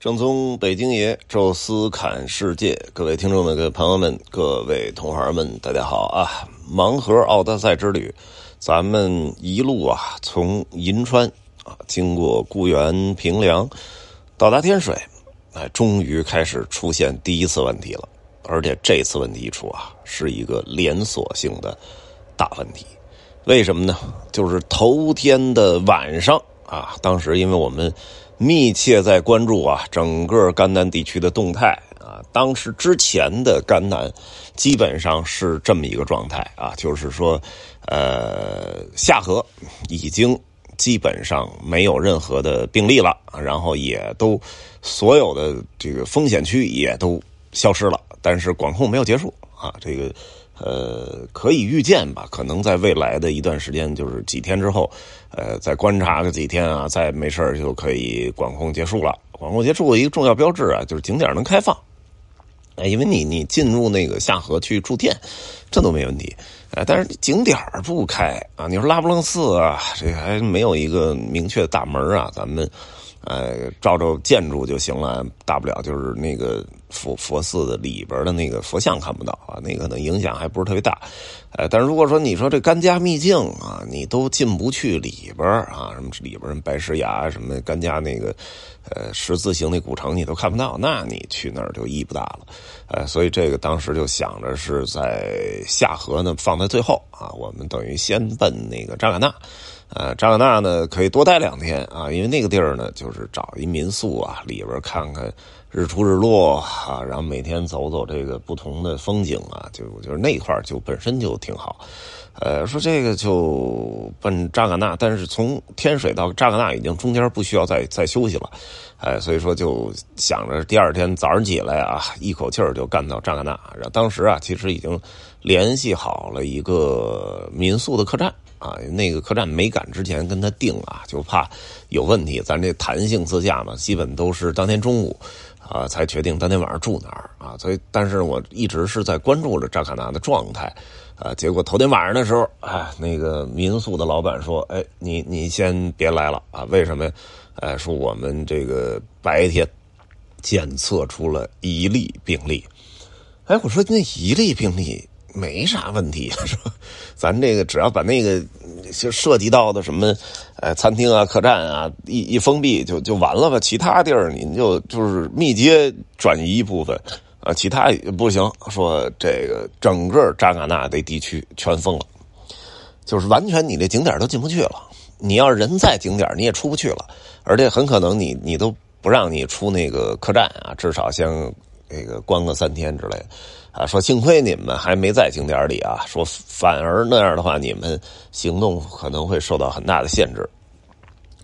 正宗北京爷，宙斯侃世界，各位听众们、各位朋友们、各位同行们，大家好啊！盲盒奥德赛之旅，咱们一路啊，从银川啊，经过固原、平凉，到达天水，哎，终于开始出现第一次问题了。而且这次问题一出啊，是一个连锁性的大问题。为什么呢？就是头天的晚上啊，当时因为我们。密切在关注啊，整个甘南地区的动态啊。当时之前的甘南基本上是这么一个状态啊，就是说，呃，下河已经基本上没有任何的病例了，然后也都所有的这个风险区也都消失了，但是管控没有结束啊，这个。呃，可以预见吧？可能在未来的一段时间，就是几天之后，呃，再观察个几天啊，再没事就可以管控结束了。管控结束一个重要标志啊，就是景点能开放。哎，因为你你进入那个下河去住店，这都没问题。哎，但是景点不开啊，你说拉卜楞寺啊，这还没有一个明确的大门啊，咱们。呃，照照建筑就行了，大不了就是那个佛佛寺的里边的那个佛像看不到啊，那个可能影响还不是特别大。呃，但是如果说你说这甘家秘境啊，你都进不去里边啊，什么里边什么白石崖什么甘家那个呃十字形那古城你都看不到，那你去那儿就意义不大了。呃，所以这个当时就想着是在下河呢放在最后啊，我们等于先奔那个扎尕那。呃，扎尕那呢可以多待两天啊，因为那个地儿呢就是找一民宿啊，里边看看日出日落啊，然后每天走走这个不同的风景啊，就就是那块就本身就挺好。呃，说这个就奔扎尕那，但是从天水到扎尕那已经中间不需要再再休息了，哎，所以说就想着第二天早上起来啊，一口气儿就干到扎尕那。然后当时啊，其实已经联系好了一个民宿的客栈。啊，那个客栈没赶之前跟他定啊，就怕有问题。咱这弹性自驾嘛，基本都是当天中午啊才决定当天晚上住哪儿啊。所以，但是我一直是在关注着扎卡纳的状态啊。结果头天晚上的时候，哎，那个民宿的老板说：“哎，你你先别来了啊，为什么？哎，说我们这个白天检测出了一例病例。哎，我说那一例病例。”没啥问题，是吧？咱这个只要把那个就涉及到的什么，呃，餐厅啊、客栈啊，一一封闭就就完了吧？其他地儿您就就是密接转移一部分，啊，其他不行。说这个整个扎尕那这地区全封了，就是完全你这景点都进不去了。你要人在景点，你也出不去了，而且很可能你你都不让你出那个客栈啊，至少先那个关个三天之类的。啊，说幸亏你们还没在景点里啊，说反而那样的话，你们行动可能会受到很大的限制。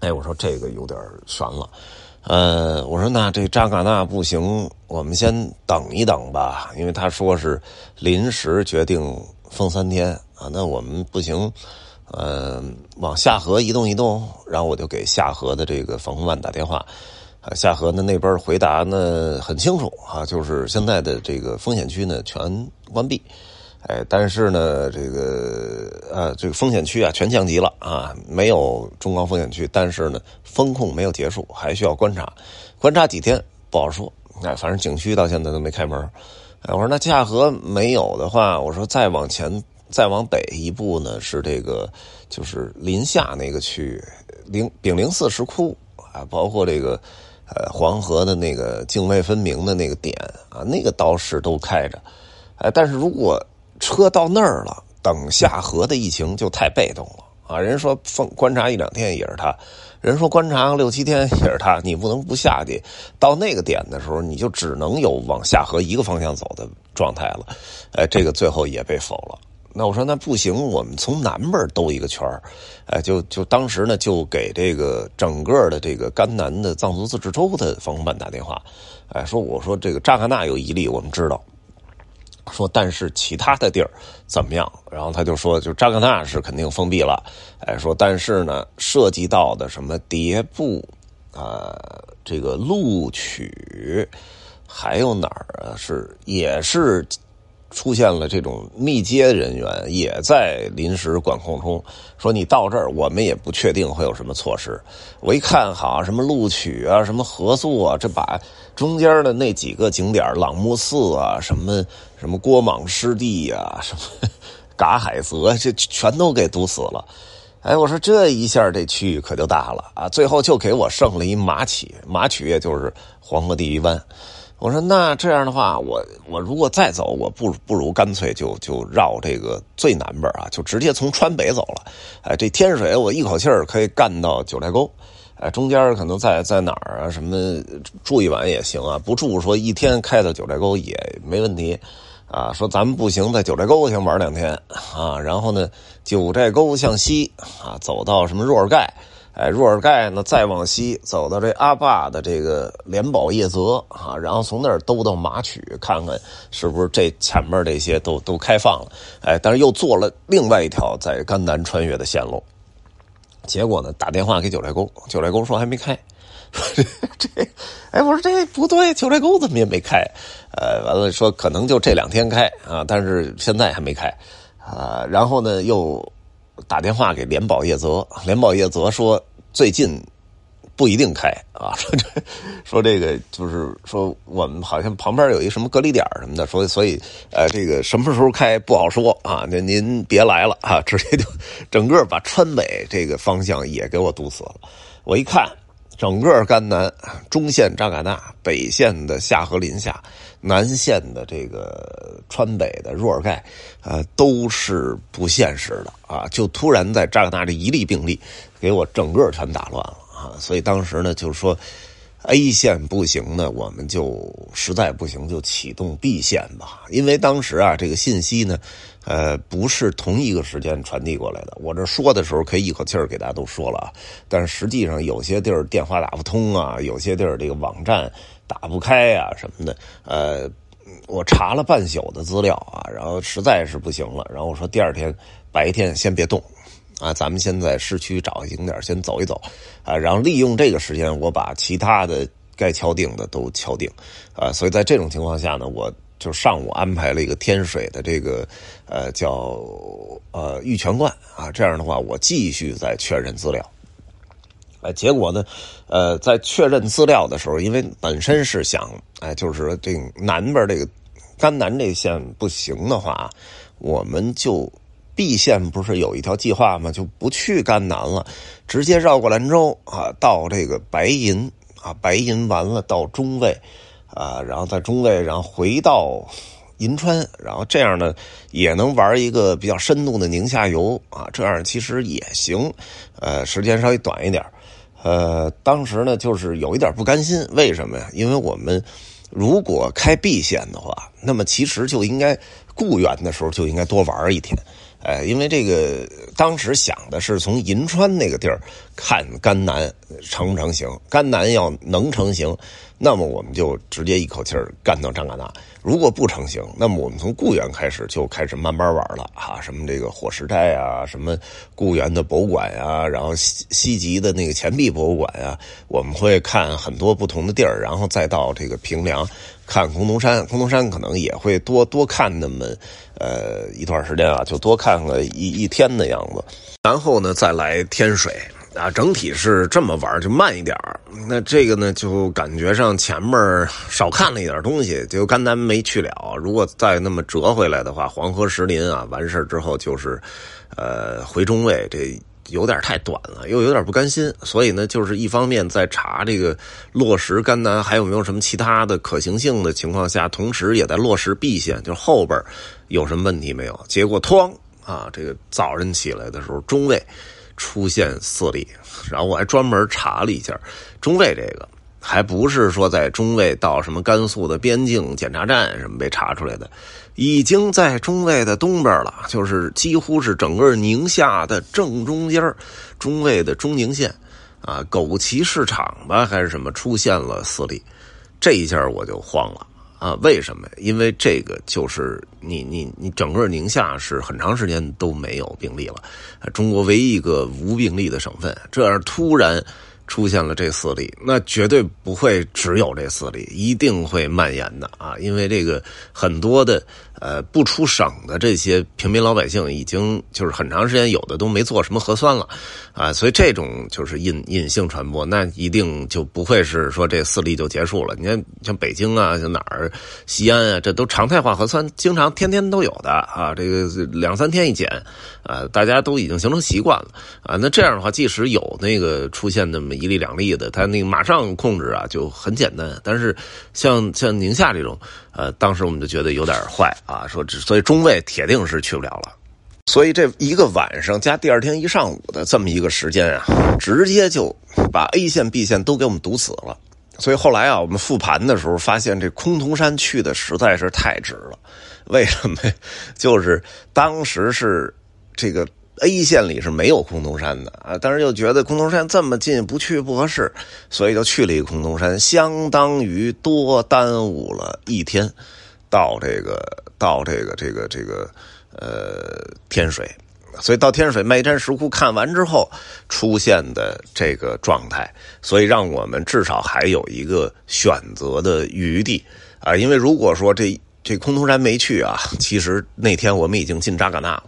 哎，我说这个有点悬了。呃，我说那这扎尕那不行，我们先等一等吧，因为他说是临时决定封三天啊，那我们不行，呃，往下河移动移动，然后我就给下河的这个防空办打电话。啊，下河呢那边回答呢很清楚啊，就是现在的这个风险区呢全关闭，哎，但是呢这个呃这个风险区啊全降级了啊，没有中高风险区，但是呢风控没有结束，还需要观察，观察几天不好说，哎，反正景区到现在都没开门，哎，我说那夏河没有的话，我说再往前再往北一步呢是这个就是临夏那个区域，灵炳灵寺石窟啊，包括这个。呃，黄河的那个泾渭分明的那个点啊，那个倒是都开着，哎，但是如果车到那儿了，等下河的疫情就太被动了啊。人说放观察一两天也是他，人说观察六七天也是他，你不能不下去。到那个点的时候，你就只能有往下河一个方向走的状态了，哎，这个最后也被否了。那我说那不行，我们从南边兜一个圈儿，哎，就就当时呢，就给这个整个的这个甘南的藏族自治州的防空办打电话，哎，说我说这个扎尕那有一例，我们知道，说但是其他的地儿怎么样？然后他就说，就扎尕那是肯定封闭了，哎，说但是呢，涉及到的什么迭部啊，这个录取，还有哪儿啊？是也是。出现了这种密接人员也在临时管控中，说你到这儿，我们也不确定会有什么措施。我一看，好什么录取啊，什么合作啊，这把中间的那几个景点，朗木寺啊，什么什么郭莽湿地呀，什么嘎海泽，这全都给堵死了。哎，我说这一下这区域可就大了啊！最后就给我剩了一马曲，马曲也就是黄河第一湾。我说那这样的话，我我如果再走，我不不如干脆就就绕这个最南边啊，就直接从川北走了。哎，这天水我一口气儿可以干到九寨沟，哎，中间可能在在哪儿啊？什么住一晚也行啊，不住说一天开到九寨沟也没问题啊。说咱们不行，在九寨沟先玩两天啊，然后呢，九寨沟向西啊，走到什么若尔盖。哎，若尔盖呢，再往西走到这阿坝的这个莲宝叶泽啊，然后从那儿兜到马曲，看看是不是这前面这些都都开放了。哎，但是又做了另外一条在甘南穿越的线路。结果呢，打电话给九寨沟，九寨沟说还没开。这，哎，我说这不对，九寨沟怎么也没开？呃，完了说可能就这两天开啊，但是现在还没开啊。然后呢，又。打电话给联保叶泽，联保叶泽说最近不一定开啊，说这说这个就是说我们好像旁边有一什么隔离点什么的，所以所以呃这个什么时候开不好说啊，那您别来了啊，直接就整个把川北这个方向也给我堵死了。我一看。整个甘南中线扎尕那，北线的夏河林下，南线的这个川北的若尔盖，呃，都是不现实的啊！就突然在扎尕那这一例病例，给我整个全打乱了啊！所以当时呢，就是说。A 线不行呢，我们就实在不行就启动 B 线吧。因为当时啊，这个信息呢，呃，不是同一个时间传递过来的。我这说的时候可以一口气儿给大家都说了啊，但是实际上有些地儿电话打不通啊，有些地儿这个网站打不开啊什么的。呃，我查了半宿的资料啊，然后实在是不行了，然后我说第二天白天先别动。啊，咱们先在市区找个景点先走一走，啊，然后利用这个时间，我把其他的该敲定的都敲定，啊，所以在这种情况下呢，我就上午安排了一个天水的这个呃叫呃玉泉观啊，这样的话我继续在确认资料，哎，结果呢，呃，在确认资料的时候，因为本身是想哎，就是这南边这个甘南这线不行的话，我们就。B 线不是有一条计划吗？就不去甘南了，直接绕过兰州啊，到这个白银啊，白银完了到中卫啊，然后在中卫，然后回到银川，然后这样呢也能玩一个比较深度的宁夏游啊，这样其实也行，呃，时间稍微短一点，呃，当时呢就是有一点不甘心，为什么呀？因为我们如果开 B 线的话，那么其实就应该雇员的时候就应该多玩一天。哎，因为这个当时想的是从银川那个地儿看甘南成不成型，甘南要能成型，那么我们就直接一口气干到张尕那。如果不成型，那么我们从固原开始就开始慢慢玩了哈，什么这个火石寨啊，什么固原的博物馆呀，然后西西极的那个钱币博物馆呀，我们会看很多不同的地儿，然后再到这个平凉看崆峒山，崆峒山可能也会多多看那么呃一段时间啊，就多看个一一天的样子，然后呢再来天水。啊，整体是这么玩，就慢一点那这个呢，就感觉上前面少看了一点东西，就甘南没去了。如果再那么折回来的话，黄河石林啊，完事之后就是，呃，回中卫，这有点太短了，又有点不甘心。所以呢，就是一方面在查这个落实甘南还有没有什么其他的可行性的情况下，同时也在落实 B 线，就是后边有什么问题没有？结果哐啊，这个早晨起来的时候，中卫。出现四例，然后我还专门查了一下，中卫这个还不是说在中卫到什么甘肃的边境检查站什么被查出来的，已经在中卫的东边了，就是几乎是整个宁夏的正中间中卫的中宁县啊，枸杞市场吧还是什么出现了四例，这一下我就慌了。啊，为什么？因为这个就是你你你整个宁夏是很长时间都没有病例了，中国唯一一个无病例的省份，这样突然出现了这四例，那绝对不会只有这四例，一定会蔓延的啊！因为这个很多的呃，不出省的这些平民老百姓，已经就是很长时间有的都没做什么核酸了，啊，所以这种就是隐隐性传播，那一定就不会是说这四例就结束了。你看，像北京啊，像哪儿，西安啊，这都常态化核酸，经常天天都有的啊，这个两三天一检，啊，大家都已经形成习惯了啊。那这样的话，即使有那个出现那么一例两例的，他那个马上控制啊，就很简单。但是像像宁夏这种。呃，当时我们就觉得有点坏啊，啊说所以中卫铁定是去不了了。所以这一个晚上加第二天一上午的这么一个时间啊，直接就把 A 线、B 线都给我们堵死了。所以后来啊，我们复盘的时候发现，这崆峒山去的实在是太值了。为什么？就是当时是这个。A 线里是没有崆峒山的啊，但是又觉得崆峒山这么近不去不合适，所以就去了一个崆峒山，相当于多耽误了一天，到这个到这个这个这个呃天水，所以到天水麦山石窟看完之后出现的这个状态，所以让我们至少还有一个选择的余地啊，因为如果说这这崆峒山没去啊，其实那天我们已经进扎尕那了。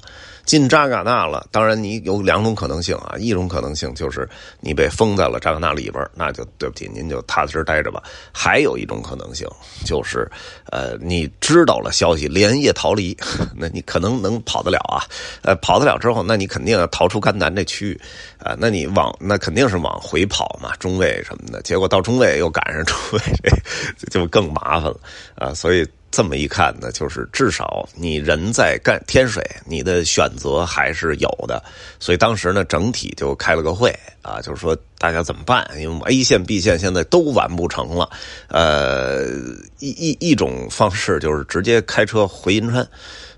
进扎尕那了，当然你有两种可能性啊，一种可能性就是你被封在了扎尕那里边，那就对不起，您就踏实待着吧。还有一种可能性就是，呃，你知道了消息，连夜逃离，那你可能能跑得了啊。呃，跑得了之后，那你肯定要逃出甘南这区域啊。那你往那肯定是往回跑嘛，中卫什么的。结果到中卫又赶上中卫，这 就更麻烦了啊。所以。这么一看呢，就是至少你人在干天水，你的选择还是有的。所以当时呢，整体就开了个会啊，就是说大家怎么办？因为 A 线、B 线现在都完不成了。呃，一一一种方式就是直接开车回银川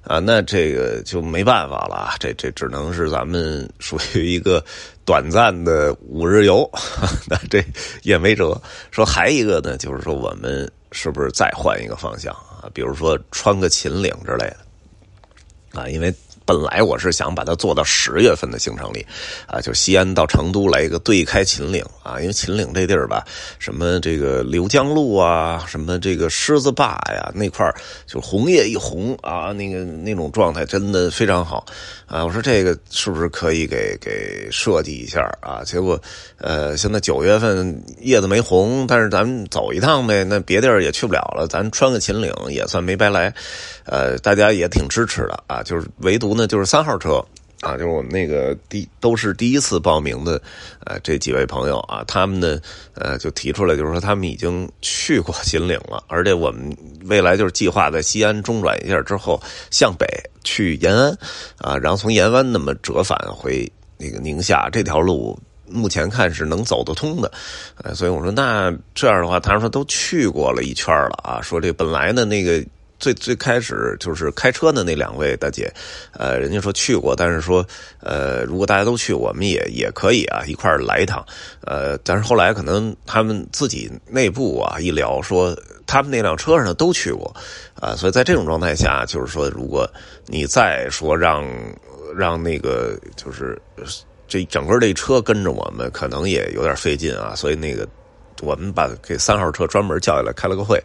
啊，那这个就没办法了，这这只能是咱们属于一个短暂的五日游，那这也没辙。说还一个呢，就是说我们是不是再换一个方向？啊，比如说穿个秦岭之类的，啊，因为。本来我是想把它做到十月份的行程里，啊，就西安到成都来一个对开秦岭啊，因为秦岭这地儿吧，什么这个刘江路啊，什么这个狮子坝呀，那块儿就红叶一红啊，那个那种状态真的非常好啊。我说这个是不是可以给给设计一下啊？结果呃，现在九月份叶子没红，但是咱们走一趟呗，那别地儿也去不了了，咱穿个秦岭也算没白来，呃，大家也挺支持的啊，就是唯独。那就是三号车啊，就是我们那个第都是第一次报名的，呃，这几位朋友啊，他们呢，呃，就提出来，就是说他们已经去过秦岭了，而且我们未来就是计划在西安中转一下之后，向北去延安啊，然后从延安那么折返回那个宁夏这条路，目前看是能走得通的，呃，所以我说那这样的话，他说都去过了一圈了啊，说这本来的那个。最最开始就是开车的那两位大姐，呃，人家说去过，但是说，呃，如果大家都去，我们也也可以啊，一块儿来一趟，呃，但是后来可能他们自己内部啊一聊，说他们那辆车上都去过，啊，所以在这种状态下，就是说，如果你再说让让那个就是这整个这车跟着我们，可能也有点费劲啊，所以那个我们把给三号车专门叫下来开了个会。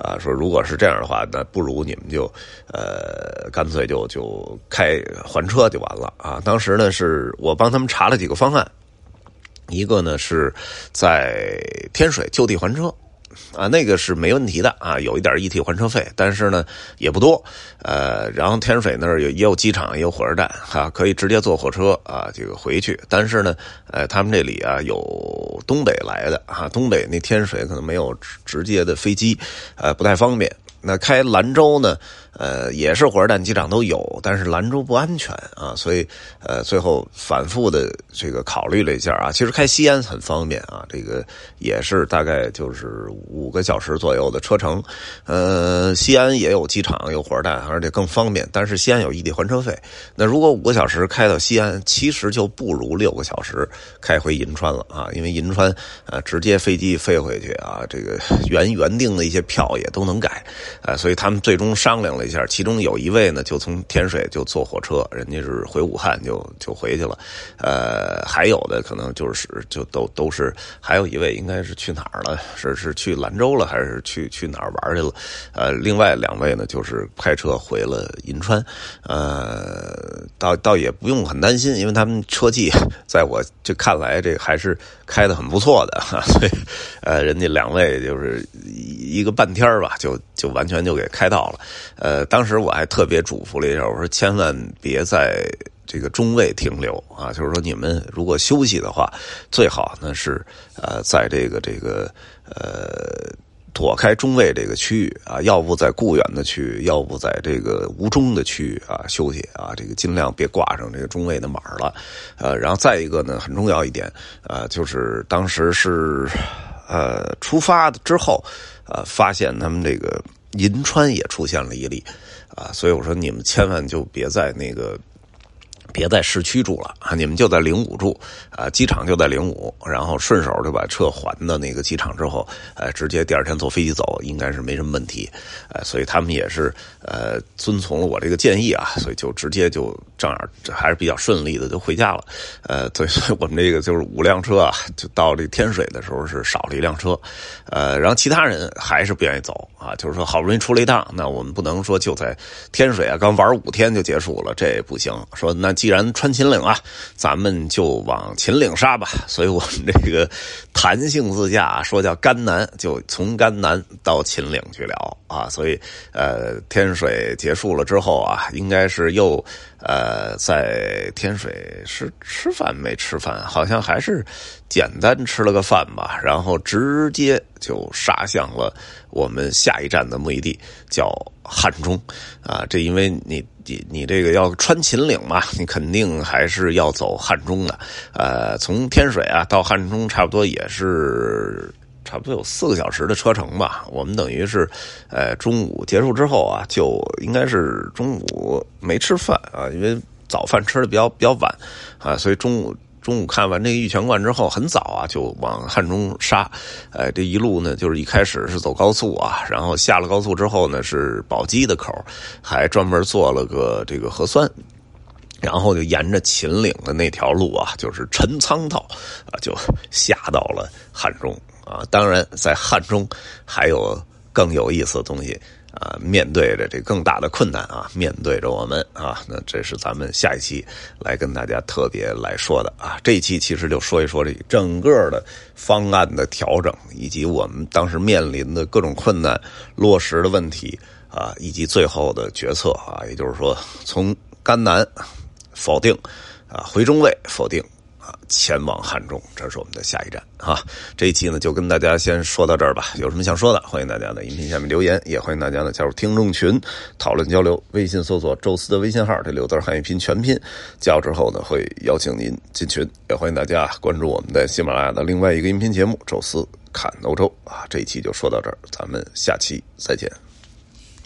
啊，说如果是这样的话，那不如你们就，呃，干脆就就开还车就完了啊。当时呢，是我帮他们查了几个方案，一个呢是在天水就地还车。啊，那个是没问题的啊，有一点一体换车费，但是呢也不多，呃，然后天水那儿也也有机场，也有火车站，哈，可以直接坐火车啊，这个回去。但是呢，呃，他们这里啊有东北来的啊，东北那天水可能没有直接的飞机，呃，不太方便。那开兰州呢？呃，也是火车站、机场都有，但是兰州不安全啊，所以呃，最后反复的这个考虑了一下啊，其实开西安很方便啊，这个也是大概就是五个小时左右的车程，呃，西安也有机场、有火车站，而且更方便。但是西安有异地还车费，那如果五个小时开到西安，其实就不如六个小时开回银川了啊，因为银川呃直接飞机飞回去啊，这个原原定的一些票也都能改啊，所以他们最终商量了。下，其中有一位呢就从天水就坐火车，人家是回武汉就就回去了，呃，还有的可能就是就都都是，还有一位应该是去哪儿了？是是去兰州了，还是去去哪儿玩去了？呃，另外两位呢就是开车回了银川，呃，倒倒也不用很担心，因为他们车技在我这看来这还是开的很不错的，所以呃，人家两位就是一个半天吧，就就完全就给开到了。呃，呃当时我还特别嘱咐了一下，我说千万别在这个中卫停留啊，就是说你们如果休息的话，最好呢是呃在这个这个呃躲开中卫这个区域啊，要不在固远的区域，要不在这个无中的区域啊休息啊，这个尽量别挂上这个中卫的码了。呃，然后再一个呢，很重要一点啊，就是当时是呃出发之后，呃发现他们这个。银川也出现了一例，啊，所以我说你们千万就别在那个。别在市区住了啊！你们就在灵武住啊，机场就在灵武，然后顺手就把车还到那个机场之后，呃，直接第二天坐飞机走，应该是没什么问题。呃，所以他们也是呃遵从了我这个建议啊，所以就直接就正好还是比较顺利的就回家了。呃，所以我们这个就是五辆车啊，就到这天水的时候是少了一辆车，呃，然后其他人还是不愿意走啊，就是说好不容易出了一趟，那我们不能说就在天水啊刚玩五天就结束了，这不行。说那。既然穿秦岭啊，咱们就往秦岭杀吧。所以我们这个弹性自驾，说叫甘南，就从甘南到秦岭去了啊。所以呃，天水结束了之后啊，应该是又呃在天水是吃饭没吃饭，好像还是简单吃了个饭吧，然后直接就杀向了我们下一站的目的地，叫汉中啊。这因为你。你你这个要穿秦岭嘛，你肯定还是要走汉中的。呃，从天水啊到汉中，差不多也是差不多有四个小时的车程吧。我们等于是，呃，中午结束之后啊，就应该是中午没吃饭啊，因为早饭吃的比较比较晚啊，所以中午。中午看完这个玉泉观之后，很早啊就往汉中杀。呃，这一路呢，就是一开始是走高速啊，然后下了高速之后呢，是宝鸡的口，还专门做了个这个核酸，然后就沿着秦岭的那条路啊，就是陈仓道啊，就下到了汉中啊。当然，在汉中还有更有意思的东西。啊，面对着这更大的困难啊，面对着我们啊，那这是咱们下一期来跟大家特别来说的啊。这一期其实就说一说这整个的方案的调整，以及我们当时面临的各种困难、落实的问题啊，以及最后的决策啊，也就是说从甘南否定啊，回中卫否定。前往汉中，这是我们的下一站啊！这一期呢，就跟大家先说到这儿吧。有什么想说的，欢迎大家在音频下面留言，也欢迎大家呢加入听众群讨论交流。微信搜索“宙斯”的微信号，这六字汉语拼全拼，加入之后呢，会邀请您进群。也欢迎大家关注我们在喜马拉雅的另外一个音频节目《宙斯看欧洲》啊！这一期就说到这儿，咱们下期再见。